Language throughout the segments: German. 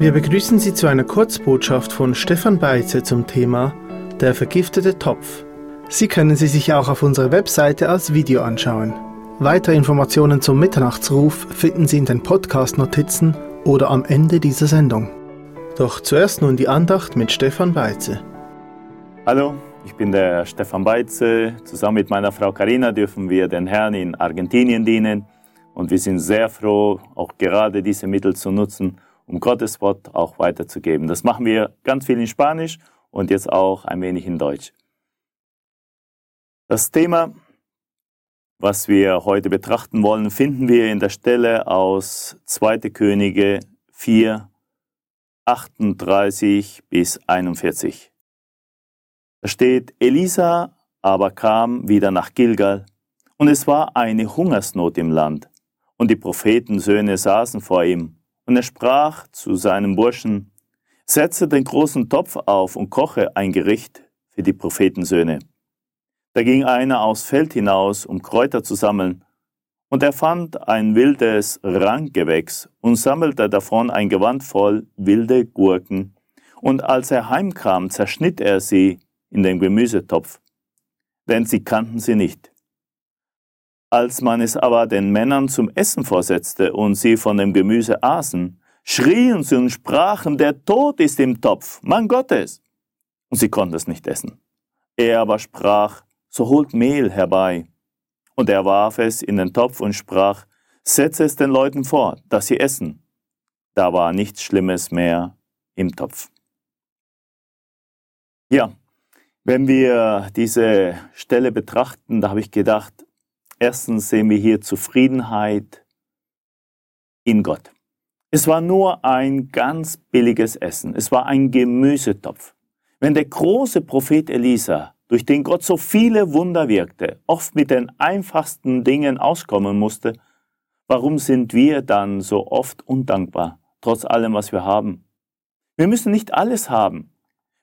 Wir begrüßen Sie zu einer Kurzbotschaft von Stefan Beize zum Thema Der vergiftete Topf. Sie können sie sich auch auf unserer Webseite als Video anschauen. Weitere Informationen zum Mitternachtsruf finden Sie in den Podcast-Notizen oder am Ende dieser Sendung. Doch zuerst nun die Andacht mit Stefan Beize. Hallo, ich bin der Stefan Beize. Zusammen mit meiner Frau Karina dürfen wir den Herrn in Argentinien dienen und wir sind sehr froh, auch gerade diese Mittel zu nutzen, um Gottes Wort auch weiterzugeben. Das machen wir ganz viel in Spanisch und jetzt auch ein wenig in Deutsch. Das Thema, was wir heute betrachten wollen, finden wir in der Stelle aus 2. Könige 4, 38 bis 41. Da steht, Elisa aber kam wieder nach Gilgal, und es war eine Hungersnot im Land, und die Prophetensöhne saßen vor ihm, und er sprach zu seinem Burschen, setze den großen Topf auf und koche ein Gericht für die Prophetensöhne. Da ging einer aufs Feld hinaus, um Kräuter zu sammeln, und er fand ein wildes Ranggewächs und sammelte davon ein Gewand voll wilde Gurken, und als er heimkam, zerschnitt er sie in den Gemüsetopf, denn sie kannten sie nicht. Als man es aber den Männern zum Essen vorsetzte und sie von dem Gemüse aßen, schrien sie und sprachen, der Tod ist im Topf, Mann Gottes. Und sie konnten es nicht essen. Er aber sprach, so holt Mehl herbei. Und er warf es in den Topf und sprach, setze es den Leuten vor, dass sie essen. Da war nichts Schlimmes mehr im Topf. Ja, wenn wir diese Stelle betrachten, da habe ich gedacht, erstens sehen wir hier Zufriedenheit in Gott. Es war nur ein ganz billiges Essen. Es war ein Gemüsetopf. Wenn der große Prophet Elisa, durch den Gott so viele Wunder wirkte, oft mit den einfachsten Dingen auskommen musste, warum sind wir dann so oft undankbar, trotz allem, was wir haben? Wir müssen nicht alles haben.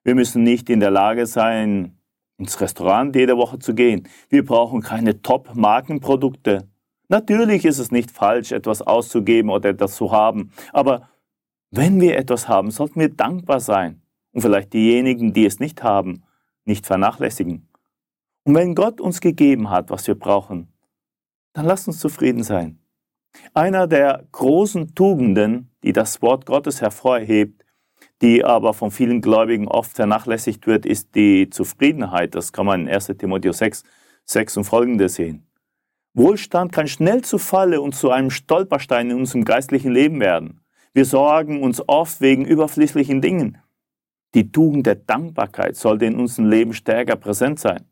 Wir müssen nicht in der Lage sein, ins Restaurant jede Woche zu gehen. Wir brauchen keine Top-Markenprodukte. Natürlich ist es nicht falsch, etwas auszugeben oder etwas zu haben, aber wenn wir etwas haben, sollten wir dankbar sein und vielleicht diejenigen, die es nicht haben, nicht vernachlässigen. Und wenn Gott uns gegeben hat, was wir brauchen, dann lasst uns zufrieden sein. Einer der großen Tugenden, die das Wort Gottes hervorhebt, die aber von vielen Gläubigen oft vernachlässigt wird, ist die Zufriedenheit. Das kann man in 1 Timotheus 6, 6 und folgende sehen. Wohlstand kann schnell zu Falle und zu einem Stolperstein in unserem geistlichen Leben werden. Wir sorgen uns oft wegen überflüssigen Dingen. Die Tugend der Dankbarkeit sollte in unserem Leben stärker präsent sein.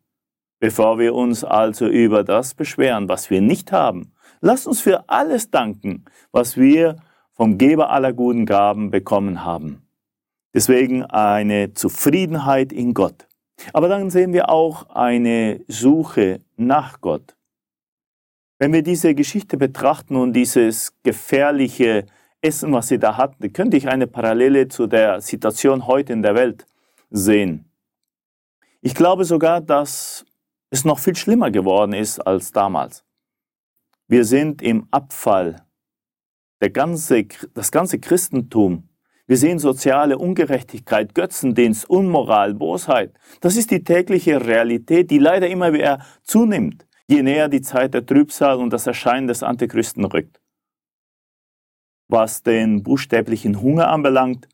Bevor wir uns also über das beschweren, was wir nicht haben, lasst uns für alles danken, was wir vom Geber aller guten Gaben bekommen haben. Deswegen eine Zufriedenheit in Gott. Aber dann sehen wir auch eine Suche nach Gott. Wenn wir diese Geschichte betrachten und dieses gefährliche Essen, was sie da hatten, könnte ich eine Parallele zu der Situation heute in der Welt sehen. Ich glaube sogar, dass es noch viel schlimmer geworden ist als damals. Wir sind im Abfall. Ganze, das ganze Christentum wir sehen soziale Ungerechtigkeit, Götzendienst, Unmoral, Bosheit. Das ist die tägliche Realität, die leider immer mehr zunimmt, je näher die Zeit der Trübsal und das Erscheinen des Antichristen rückt. Was den buchstäblichen Hunger anbelangt,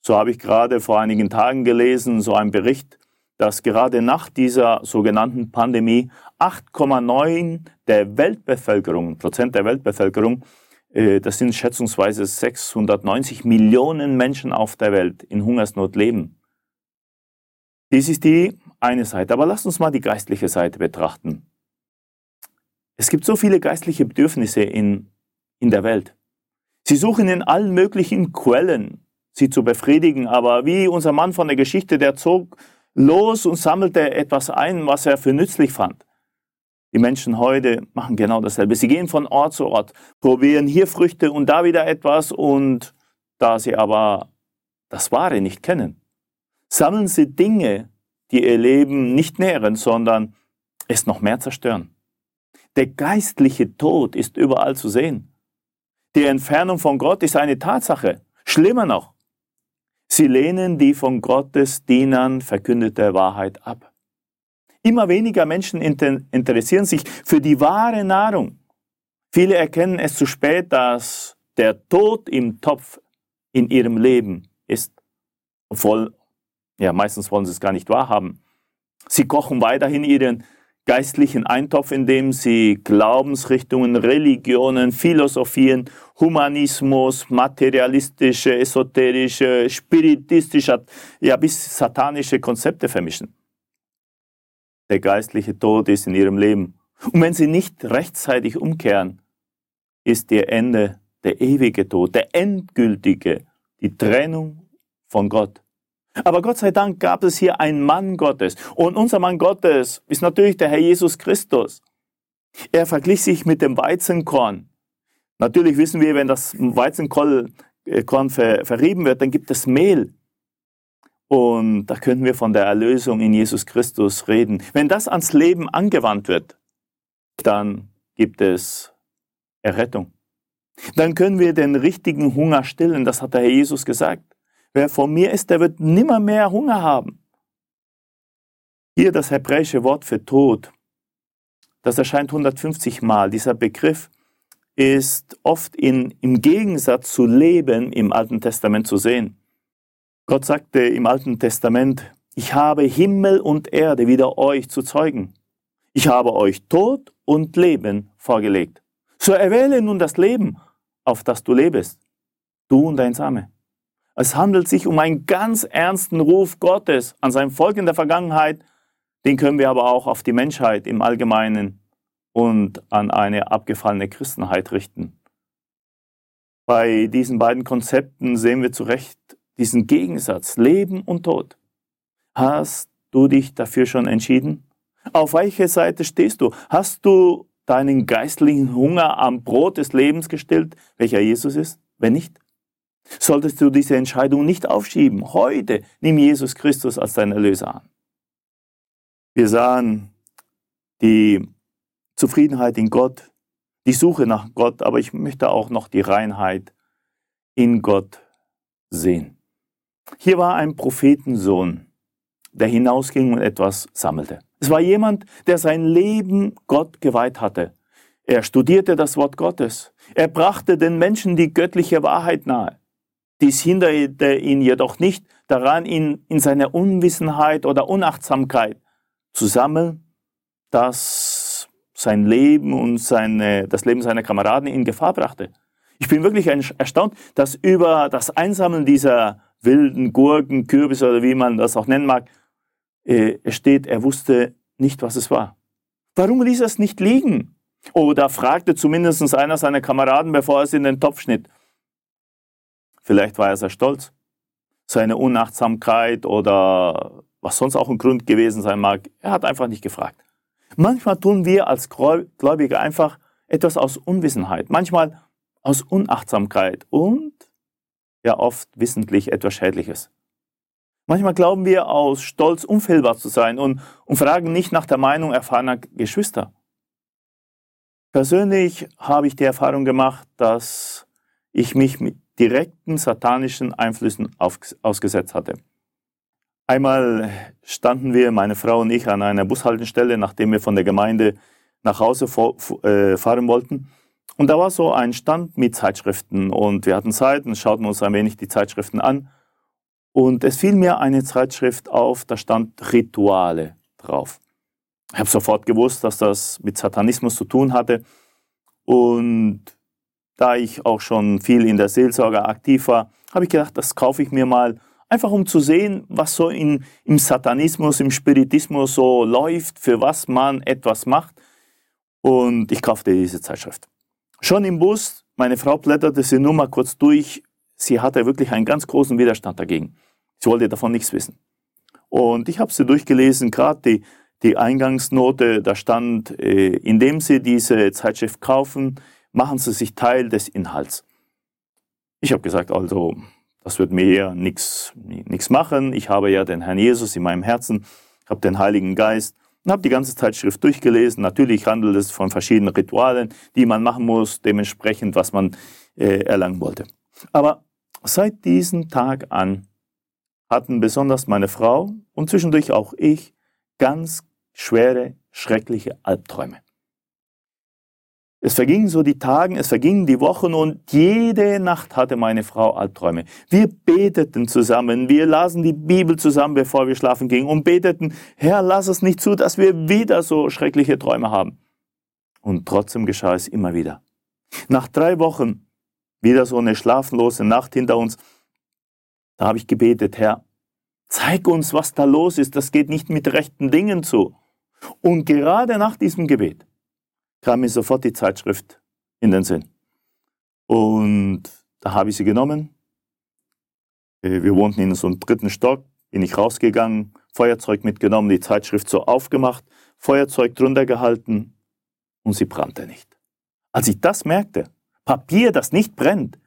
so habe ich gerade vor einigen Tagen gelesen, so ein Bericht, dass gerade nach dieser sogenannten Pandemie 8,9 der Weltbevölkerung, Prozent der Weltbevölkerung das sind schätzungsweise 690 Millionen Menschen auf der Welt in Hungersnot leben. Dies ist die eine Seite. Aber lasst uns mal die geistliche Seite betrachten. Es gibt so viele geistliche Bedürfnisse in, in der Welt. Sie suchen in allen möglichen Quellen, sie zu befriedigen, aber wie unser Mann von der Geschichte, der zog los und sammelte etwas ein, was er für nützlich fand. Die Menschen heute machen genau dasselbe. Sie gehen von Ort zu Ort, probieren hier Früchte und da wieder etwas und da sie aber das Wahre nicht kennen, sammeln sie Dinge, die ihr Leben nicht nähren, sondern es noch mehr zerstören. Der geistliche Tod ist überall zu sehen. Die Entfernung von Gott ist eine Tatsache. Schlimmer noch, Sie lehnen die von Gottes Dienern verkündete Wahrheit ab. Immer weniger Menschen interessieren sich für die wahre Nahrung. Viele erkennen es zu spät, dass der Tod im Topf in ihrem Leben ist. Obwohl, ja, meistens wollen sie es gar nicht wahrhaben. Sie kochen weiterhin ihren geistlichen Eintopf, in dem sie Glaubensrichtungen, Religionen, Philosophien, Humanismus, materialistische, esoterische, spiritistische, ja bis satanische Konzepte vermischen. Der geistliche Tod ist in ihrem Leben. Und wenn sie nicht rechtzeitig umkehren, ist ihr Ende der ewige Tod, der endgültige, die Trennung von Gott. Aber Gott sei Dank gab es hier einen Mann Gottes. Und unser Mann Gottes ist natürlich der Herr Jesus Christus. Er verglich sich mit dem Weizenkorn. Natürlich wissen wir, wenn das Weizenkorn äh, ver verrieben wird, dann gibt es Mehl. Und da können wir von der Erlösung in Jesus Christus reden. Wenn das ans Leben angewandt wird, dann gibt es Errettung. Dann können wir den richtigen Hunger stillen, das hat der Herr Jesus gesagt. Wer von mir ist, der wird nimmer mehr Hunger haben. Hier das hebräische Wort für Tod, das erscheint 150 Mal. Dieser Begriff ist oft in, im Gegensatz zu Leben im Alten Testament zu sehen. Gott sagte im Alten Testament, ich habe Himmel und Erde wieder euch zu zeugen. Ich habe euch Tod und Leben vorgelegt. So erwähle nun das Leben, auf das du lebst, du und dein Same. Es handelt sich um einen ganz ernsten Ruf Gottes an sein Volk in der Vergangenheit, den können wir aber auch auf die Menschheit im Allgemeinen und an eine abgefallene Christenheit richten. Bei diesen beiden Konzepten sehen wir zu Recht diesen Gegensatz Leben und Tod. Hast du dich dafür schon entschieden? Auf welche Seite stehst du? Hast du deinen geistlichen Hunger am Brot des Lebens gestillt, welcher Jesus ist? Wenn nicht, solltest du diese Entscheidung nicht aufschieben. Heute nimm Jesus Christus als deinen Erlöser an. Wir sahen die Zufriedenheit in Gott, die Suche nach Gott, aber ich möchte auch noch die Reinheit in Gott sehen. Hier war ein Prophetensohn, der hinausging und etwas sammelte. Es war jemand, der sein Leben Gott geweiht hatte. Er studierte das Wort Gottes. Er brachte den Menschen die göttliche Wahrheit nahe. Dies hinderte ihn jedoch nicht daran, ihn in seiner Unwissenheit oder Unachtsamkeit zu sammeln, dass sein Leben und seine, das Leben seiner Kameraden in Gefahr brachte. Ich bin wirklich erstaunt, dass über das Einsammeln dieser wilden Gurken, Kürbisse oder wie man das auch nennen mag, äh, steht, er wusste nicht, was es war. Warum ließ er es nicht liegen? Oder fragte zumindest einer seiner Kameraden, bevor er es in den Topf schnitt. Vielleicht war er sehr stolz. Seine Unachtsamkeit oder was sonst auch ein Grund gewesen sein mag, er hat einfach nicht gefragt. Manchmal tun wir als Gläubige einfach etwas aus Unwissenheit, manchmal aus Unachtsamkeit und ja oft wissentlich etwas Schädliches. Manchmal glauben wir aus Stolz unfehlbar zu sein und, und fragen nicht nach der Meinung erfahrener Geschwister. Persönlich habe ich die Erfahrung gemacht, dass ich mich mit direkten satanischen Einflüssen auf, ausgesetzt hatte. Einmal standen wir, meine Frau und ich, an einer Bushaltestelle, nachdem wir von der Gemeinde nach Hause äh, fahren wollten. Und da war so ein Stand mit Zeitschriften und wir hatten Zeit und schauten uns ein wenig die Zeitschriften an. Und es fiel mir eine Zeitschrift auf, da stand Rituale drauf. Ich habe sofort gewusst, dass das mit Satanismus zu tun hatte. Und da ich auch schon viel in der Seelsorge aktiv war, habe ich gedacht, das kaufe ich mir mal, einfach um zu sehen, was so in, im Satanismus, im Spiritismus so läuft, für was man etwas macht. Und ich kaufte diese Zeitschrift. Schon im Bus, meine Frau blätterte sie nur mal kurz durch. Sie hatte wirklich einen ganz großen Widerstand dagegen. Sie wollte davon nichts wissen. Und ich habe sie durchgelesen, gerade die, die Eingangsnote, da stand, äh, indem Sie diese Zeitschrift kaufen, machen Sie sich Teil des Inhalts. Ich habe gesagt, also, das wird mir ja nichts machen. Ich habe ja den Herrn Jesus in meinem Herzen, habe den Heiligen Geist und habe die ganze Zeitschrift durchgelesen. Natürlich handelt es von verschiedenen Ritualen, die man machen muss, dementsprechend, was man äh, erlangen wollte. Aber seit diesem Tag an hatten besonders meine Frau und zwischendurch auch ich ganz schwere, schreckliche Albträume. Es vergingen so die Tage, es vergingen die Wochen und jede Nacht hatte meine Frau Albträume. Wir beteten zusammen, wir lasen die Bibel zusammen, bevor wir schlafen gingen und beteten, Herr, lass es nicht zu, dass wir wieder so schreckliche Träume haben. Und trotzdem geschah es immer wieder. Nach drei Wochen, wieder so eine schlaflose Nacht hinter uns, da habe ich gebetet, Herr, zeig uns, was da los ist, das geht nicht mit rechten Dingen zu. Und gerade nach diesem Gebet kam mir sofort die Zeitschrift in den Sinn. Und da habe ich sie genommen. Äh, wir wohnten in so einem dritten Stock, bin ich rausgegangen, Feuerzeug mitgenommen, die Zeitschrift so aufgemacht, Feuerzeug drunter gehalten und sie brannte nicht. Als ich das merkte, Papier, das nicht brennt,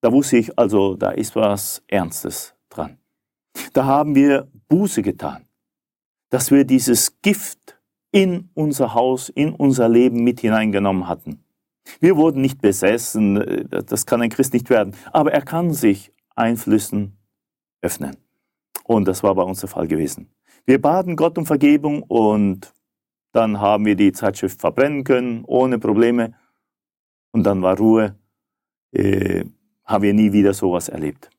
da wusste ich also, da ist was Ernstes dran. Da haben wir Buße getan, dass wir dieses Gift in unser Haus, in unser Leben mit hineingenommen hatten. Wir wurden nicht besessen, äh, das kann ein Christ nicht werden, aber er kann sich Einflüssen öffnen. Und das war bei uns der Fall gewesen. Wir baten Gott um Vergebung und dann haben wir die Zeitschrift verbrennen können, ohne Probleme. Und dann war Ruhe. Äh, haben wir nie wieder sowas erlebt.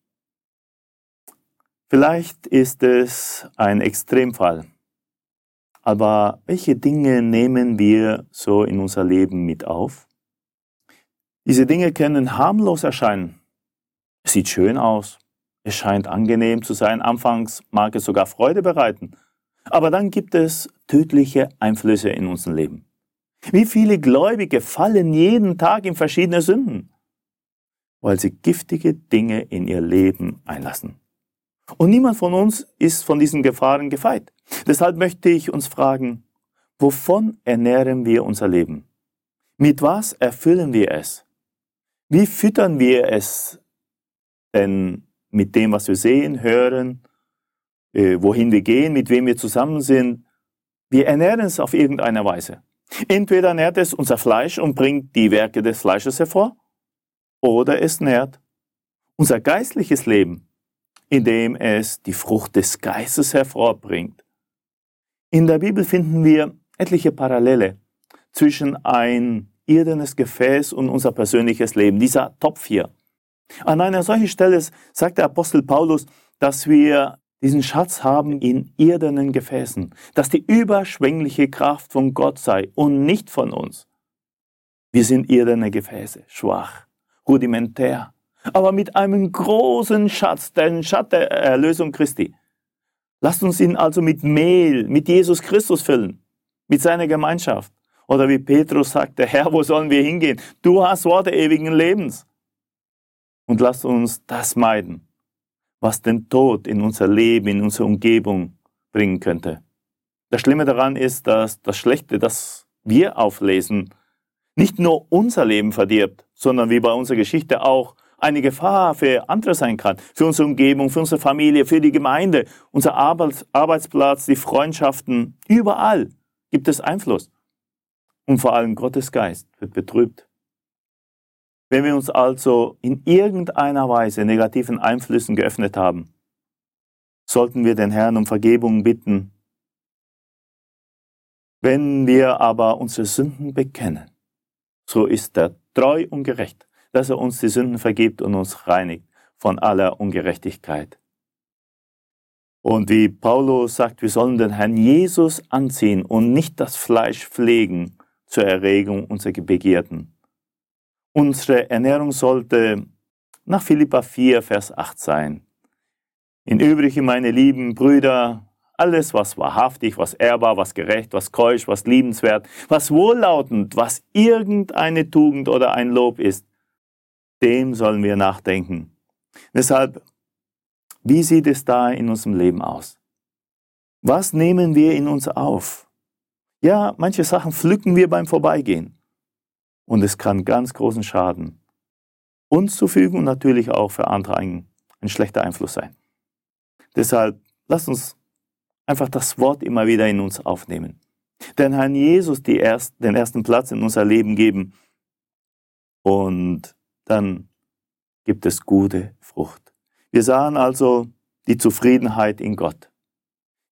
Vielleicht ist es ein Extremfall. Aber welche Dinge nehmen wir so in unser Leben mit auf? Diese Dinge können harmlos erscheinen. Es sieht schön aus. Es scheint angenehm zu sein. Anfangs mag es sogar Freude bereiten. Aber dann gibt es tödliche Einflüsse in unserem Leben. Wie viele Gläubige fallen jeden Tag in verschiedene Sünden, weil sie giftige Dinge in ihr Leben einlassen. Und niemand von uns ist von diesen Gefahren gefeit. Deshalb möchte ich uns fragen, wovon ernähren wir unser Leben? Mit was erfüllen wir es? Wie füttern wir es denn mit dem, was wir sehen, hören, äh, wohin wir gehen, mit wem wir zusammen sind? Wir ernähren es auf irgendeine Weise. Entweder nährt es unser Fleisch und bringt die Werke des Fleisches hervor, oder es nährt unser geistliches Leben, indem es die Frucht des Geistes hervorbringt. In der Bibel finden wir etliche Parallele zwischen ein irdenes Gefäß und unser persönliches Leben, dieser Topf hier. An einer solchen Stelle sagt der Apostel Paulus, dass wir diesen Schatz haben in irdenen Gefäßen, dass die überschwängliche Kraft von Gott sei und nicht von uns. Wir sind irdene Gefäße, schwach, rudimentär, aber mit einem großen Schatz, den Schatz der Erlösung Christi. Lasst uns ihn also mit Mehl, mit Jesus Christus füllen, mit seiner Gemeinschaft. Oder wie Petrus sagte, Herr, wo sollen wir hingehen? Du hast Worte ewigen Lebens. Und lasst uns das meiden, was den Tod in unser Leben, in unsere Umgebung bringen könnte. Das Schlimme daran ist, dass das Schlechte, das wir auflesen, nicht nur unser Leben verdirbt, sondern wie bei unserer Geschichte auch eine Gefahr für andere sein kann, für unsere Umgebung, für unsere Familie, für die Gemeinde, unser Arbeitsplatz, die Freundschaften, überall gibt es Einfluss. Und vor allem Gottes Geist wird betrübt. Wenn wir uns also in irgendeiner Weise negativen Einflüssen geöffnet haben, sollten wir den Herrn um Vergebung bitten. Wenn wir aber unsere Sünden bekennen, so ist er treu und gerecht, dass er uns die Sünden vergibt und uns reinigt von aller Ungerechtigkeit. Und wie Paulus sagt, wir sollen den Herrn Jesus anziehen und nicht das Fleisch pflegen zur Erregung unserer Begierden. Unsere Ernährung sollte nach Philippa 4, Vers 8 sein. In Übrigen, meine lieben Brüder, alles, was wahrhaftig, was ehrbar, was gerecht, was keusch, was liebenswert, was wohllautend, was irgendeine Tugend oder ein Lob ist, dem sollen wir nachdenken. Deshalb, wie sieht es da in unserem Leben aus? Was nehmen wir in uns auf? Ja, manche Sachen pflücken wir beim Vorbeigehen. Und es kann ganz großen Schaden uns zufügen und natürlich auch für andere ein, ein schlechter Einfluss sein. Deshalb lasst uns einfach das Wort immer wieder in uns aufnehmen. Den Herrn Jesus erst, den ersten Platz in unser Leben geben und dann gibt es gute Frucht. Wir sahen also die Zufriedenheit in Gott.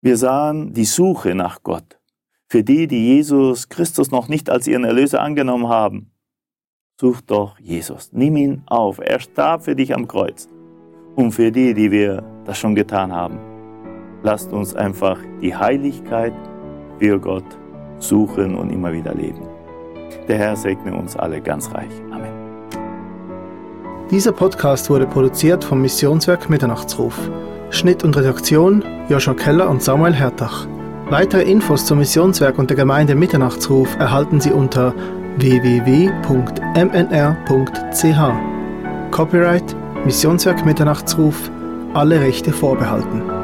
Wir sahen die Suche nach Gott. Für die, die Jesus Christus noch nicht als ihren Erlöser angenommen haben, such doch Jesus. Nimm ihn auf. Er starb für dich am Kreuz. Und für die, die wir das schon getan haben, lasst uns einfach die Heiligkeit für Gott suchen und immer wieder leben. Der Herr segne uns alle ganz reich. Amen. Dieser Podcast wurde produziert vom Missionswerk Mitternachtsruf. Schnitt und Redaktion Joshua Keller und Samuel Hertach. Weitere Infos zum Missionswerk und der Gemeinde Mitternachtsruf erhalten Sie unter www.mnr.ch. Copyright Missionswerk Mitternachtsruf, alle Rechte vorbehalten.